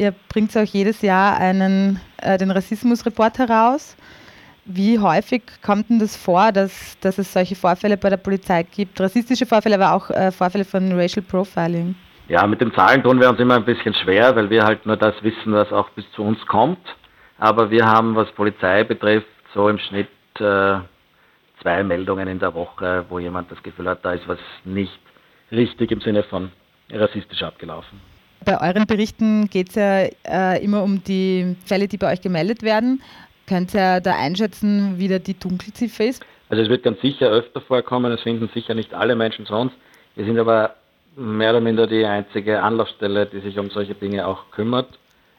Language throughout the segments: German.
Ihr bringt auch jedes Jahr einen, äh, den Rassismusreport heraus. Wie häufig kommt denn das vor, dass, dass es solche Vorfälle bei der Polizei gibt? Rassistische Vorfälle, aber auch äh, Vorfälle von Racial Profiling? Ja, mit den Zahlen tun wir uns immer ein bisschen schwer, weil wir halt nur das wissen, was auch bis zu uns kommt. Aber wir haben, was Polizei betrifft, so im Schnitt äh, zwei Meldungen in der Woche, wo jemand das Gefühl hat, da ist was nicht richtig im Sinne von rassistisch abgelaufen. Bei euren Berichten geht es ja äh, immer um die Fälle, die bei euch gemeldet werden. Könnt ihr da einschätzen, wie da die Dunkelziffer ist? Also es wird ganz sicher öfter vorkommen, es finden sicher nicht alle Menschen sonst. Wir sind aber mehr oder minder die einzige Anlaufstelle, die sich um solche Dinge auch kümmert.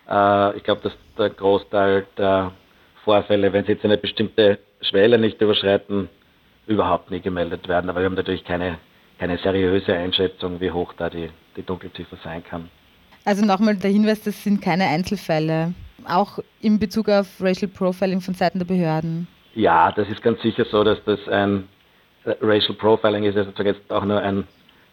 Äh, ich glaube, dass der Großteil der Vorfälle, wenn sie jetzt eine bestimmte Schwelle nicht überschreiten, überhaupt nie gemeldet werden. Aber wir haben natürlich keine, keine seriöse Einschätzung, wie hoch da die, die Dunkelziffer sein kann. Also nochmal der Hinweis, das sind keine Einzelfälle, auch in Bezug auf Racial Profiling von Seiten der Behörden. Ja, das ist ganz sicher so, dass das ein Racial Profiling ist sozusagen jetzt auch nur ein,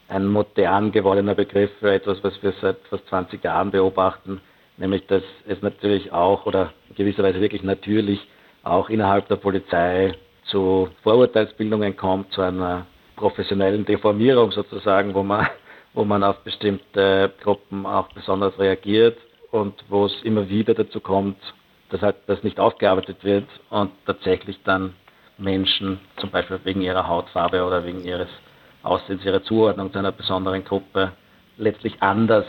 ein modern gewordener Begriff für etwas, was wir seit fast 20 Jahren beobachten, nämlich dass es natürlich auch oder in gewisser Weise wirklich natürlich auch innerhalb der Polizei zu Vorurteilsbildungen kommt, zu einer professionellen Deformierung sozusagen, wo man, wo man auf bestimmte Gruppen auch besonders reagiert und wo es immer wieder dazu kommt, dass halt das nicht aufgearbeitet wird und tatsächlich dann Menschen, zum Beispiel wegen ihrer Hautfarbe oder wegen ihres Aussehens, ihrer Zuordnung zu einer besonderen Gruppe, letztlich anders,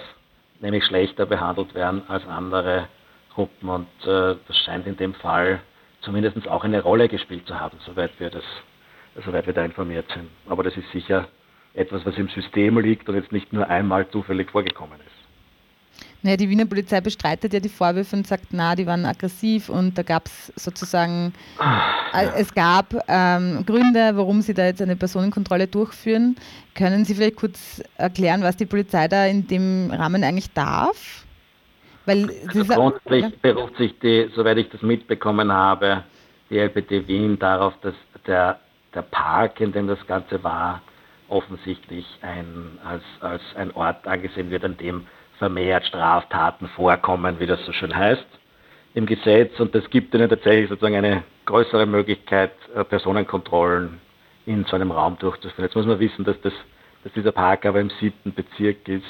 nämlich schlechter behandelt werden als andere Gruppen. Und äh, das scheint in dem Fall zumindest auch eine Rolle gespielt zu haben, soweit wir, das, soweit wir da informiert sind. Aber das ist sicher etwas, was im System liegt und jetzt nicht nur einmal zufällig vorgekommen ist. Naja, die Wiener Polizei bestreitet ja die Vorwürfe und sagt, na, die waren aggressiv und da gab es sozusagen, äh, ja. es gab ähm, Gründe, warum sie da jetzt eine Personenkontrolle durchführen. Können Sie vielleicht kurz erklären, was die Polizei da in dem Rahmen eigentlich darf? Weil also grundsätzlich ja. beruft sich die, soweit ich das mitbekommen habe, die LPT Wien darauf, dass der, der Park, in dem das Ganze war, offensichtlich ein, als, als ein Ort angesehen wird, an dem vermehrt Straftaten vorkommen, wie das so schön heißt, im Gesetz. Und das gibt ihnen tatsächlich sozusagen eine größere Möglichkeit, äh, Personenkontrollen in so einem Raum durchzuführen. Jetzt muss man wissen, dass, das, dass dieser Park aber im siebten Bezirk ist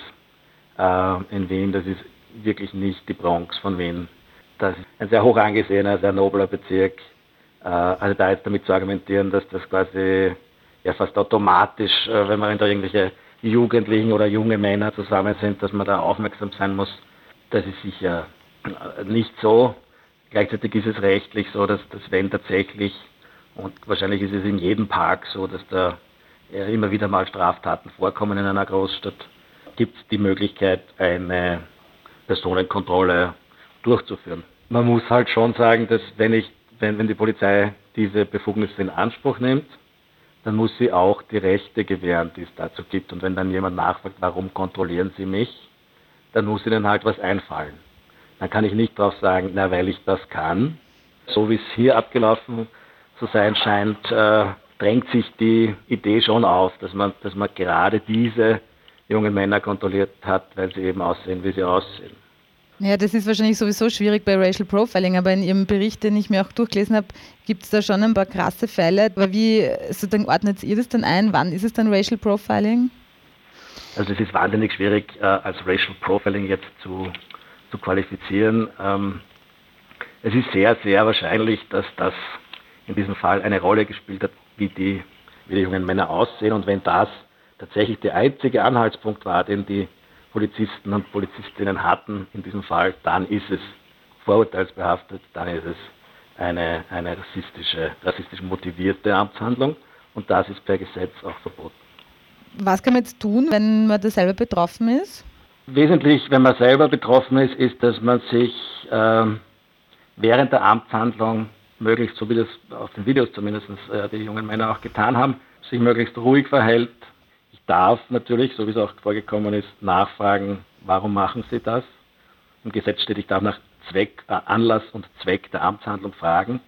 äh, in Wien. Das ist wirklich nicht die Bronx von Wien. Das ist ein sehr hoch angesehener, sehr nobler Bezirk. Äh, also da jetzt damit zu argumentieren, dass das quasi ja fast automatisch, äh, wenn man da irgendwelche Jugendlichen oder junge Männer zusammen sind, dass man da aufmerksam sein muss, das ist sicher äh, nicht so. Gleichzeitig ist es rechtlich so, dass, dass wenn tatsächlich, und wahrscheinlich ist es in jedem Park so, dass da immer wieder mal Straftaten vorkommen in einer Großstadt, gibt es die Möglichkeit, eine Personenkontrolle durchzuführen. Man muss halt schon sagen, dass wenn, ich, wenn, wenn die Polizei diese Befugnisse in Anspruch nimmt, dann muss sie auch die Rechte gewähren, die es dazu gibt. Und wenn dann jemand nachfragt, warum kontrollieren Sie mich, dann muss ihnen halt was einfallen. Dann kann ich nicht darauf sagen, na, weil ich das kann. So wie es hier abgelaufen zu sein scheint, äh, drängt sich die Idee schon auf, dass man, dass man gerade diese jungen Männer kontrolliert hat, weil sie eben aussehen, wie sie aussehen. Ja, das ist wahrscheinlich sowieso schwierig bei Racial Profiling, aber in Ihrem Bericht, den ich mir auch durchgelesen habe, gibt es da schon ein paar krasse Fälle. Aber wie sozusagen ordnet ihr das dann ein? Wann ist es dann Racial Profiling? Also es ist wahnsinnig schwierig, äh, als Racial Profiling jetzt zu, zu qualifizieren. Ähm, es ist sehr, sehr wahrscheinlich, dass das in diesem Fall eine Rolle gespielt hat, wie die, wie die jungen Männer aussehen. Und wenn das tatsächlich der einzige Anhaltspunkt war, den die Polizisten und Polizistinnen hatten in diesem Fall, dann ist es vorurteilsbehaftet, dann ist es eine, eine rassistische, rassistisch motivierte Amtshandlung und das ist per Gesetz auch verboten. Was kann man jetzt tun, wenn man da selber betroffen ist? Wesentlich, wenn man selber betroffen ist, ist, dass man sich äh, während der Amtshandlung möglichst, so wie das auf den Videos zumindest äh, die jungen Männer auch getan haben, sich möglichst ruhig verhält, darf natürlich, so wie es auch vorgekommen ist, nachfragen, warum machen Sie das? Im Gesetz steht, ich darf nach Zweck, äh, Anlass und Zweck der Amtshandlung fragen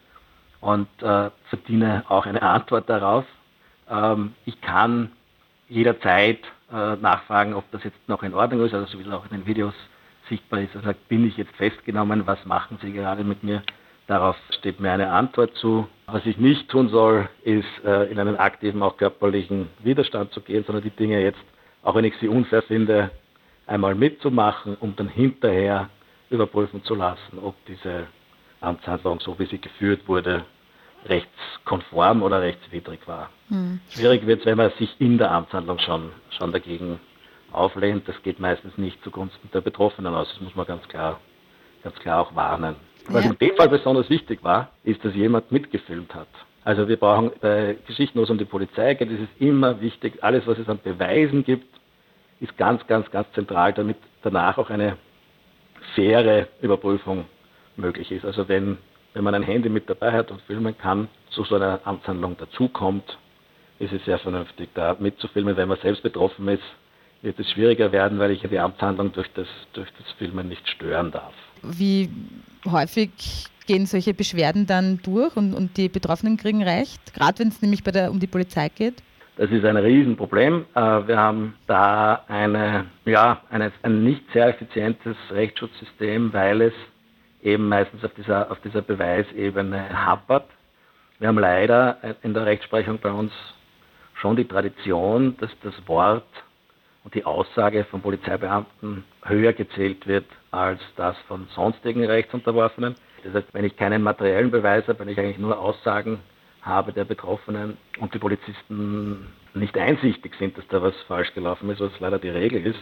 und äh, verdiene auch eine Antwort darauf. Ähm, ich kann jederzeit äh, nachfragen, ob das jetzt noch in Ordnung ist, also so wie es auch in den Videos sichtbar ist. Sagt, bin ich jetzt festgenommen, was machen Sie gerade mit mir? Darauf steht mir eine Antwort zu. Was ich nicht tun soll, ist äh, in einen aktiven, auch körperlichen Widerstand zu gehen, sondern die Dinge jetzt, auch wenn ich sie unfair finde, einmal mitzumachen, um dann hinterher überprüfen zu lassen, ob diese Amtshandlung, so wie sie geführt wurde, rechtskonform oder rechtswidrig war. Hm. Schwierig wird es, wenn man sich in der Amtshandlung schon, schon dagegen auflehnt. Das geht meistens nicht zugunsten der Betroffenen aus. Das muss man ganz klar, ganz klar auch warnen. Was ja. in dem Fall besonders wichtig war, ist, dass jemand mitgefilmt hat. Also wir brauchen bei Geschichten, wo es um die Polizei geht, ist es immer wichtig, alles, was es an Beweisen gibt, ist ganz, ganz, ganz zentral, damit danach auch eine faire Überprüfung möglich ist. Also wenn, wenn man ein Handy mit dabei hat und filmen kann, zu so einer Amtshandlung dazukommt, ist es sehr vernünftig, da mitzufilmen. Wenn man selbst betroffen ist, wird es schwieriger werden, weil ich die Amtshandlung durch das, durch das Filmen nicht stören darf. Wie häufig gehen solche Beschwerden dann durch und, und die Betroffenen kriegen Recht, gerade wenn es nämlich der, um die Polizei geht? Das ist ein Riesenproblem. Äh, wir haben da eine, ja, eine, ein nicht sehr effizientes Rechtsschutzsystem, weil es eben meistens auf dieser, auf dieser Beweisebene hapert. Wir haben leider in der Rechtsprechung bei uns schon die Tradition, dass das Wort und die Aussage von Polizeibeamten höher gezählt wird als das von sonstigen Rechtsunterworfenen. Das heißt, wenn ich keinen materiellen Beweis habe, wenn ich eigentlich nur Aussagen habe der Betroffenen und die Polizisten nicht einsichtig sind, dass da was falsch gelaufen ist, was leider die Regel ist,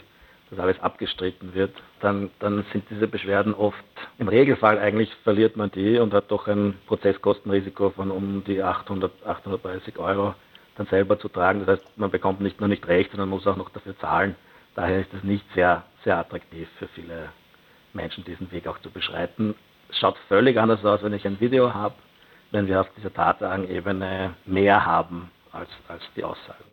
dass alles abgestritten wird, dann, dann sind diese Beschwerden oft, im Regelfall eigentlich verliert man die und hat doch ein Prozesskostenrisiko von um die 800, 830 Euro dann selber zu tragen. Das heißt, man bekommt nicht nur nicht recht, sondern muss auch noch dafür zahlen. Daher ist es nicht sehr, sehr attraktiv für viele Menschen, diesen Weg auch zu beschreiten. Es schaut völlig anders aus, wenn ich ein Video habe, wenn wir auf dieser Tatsagenebene mehr haben als, als die Aussagen.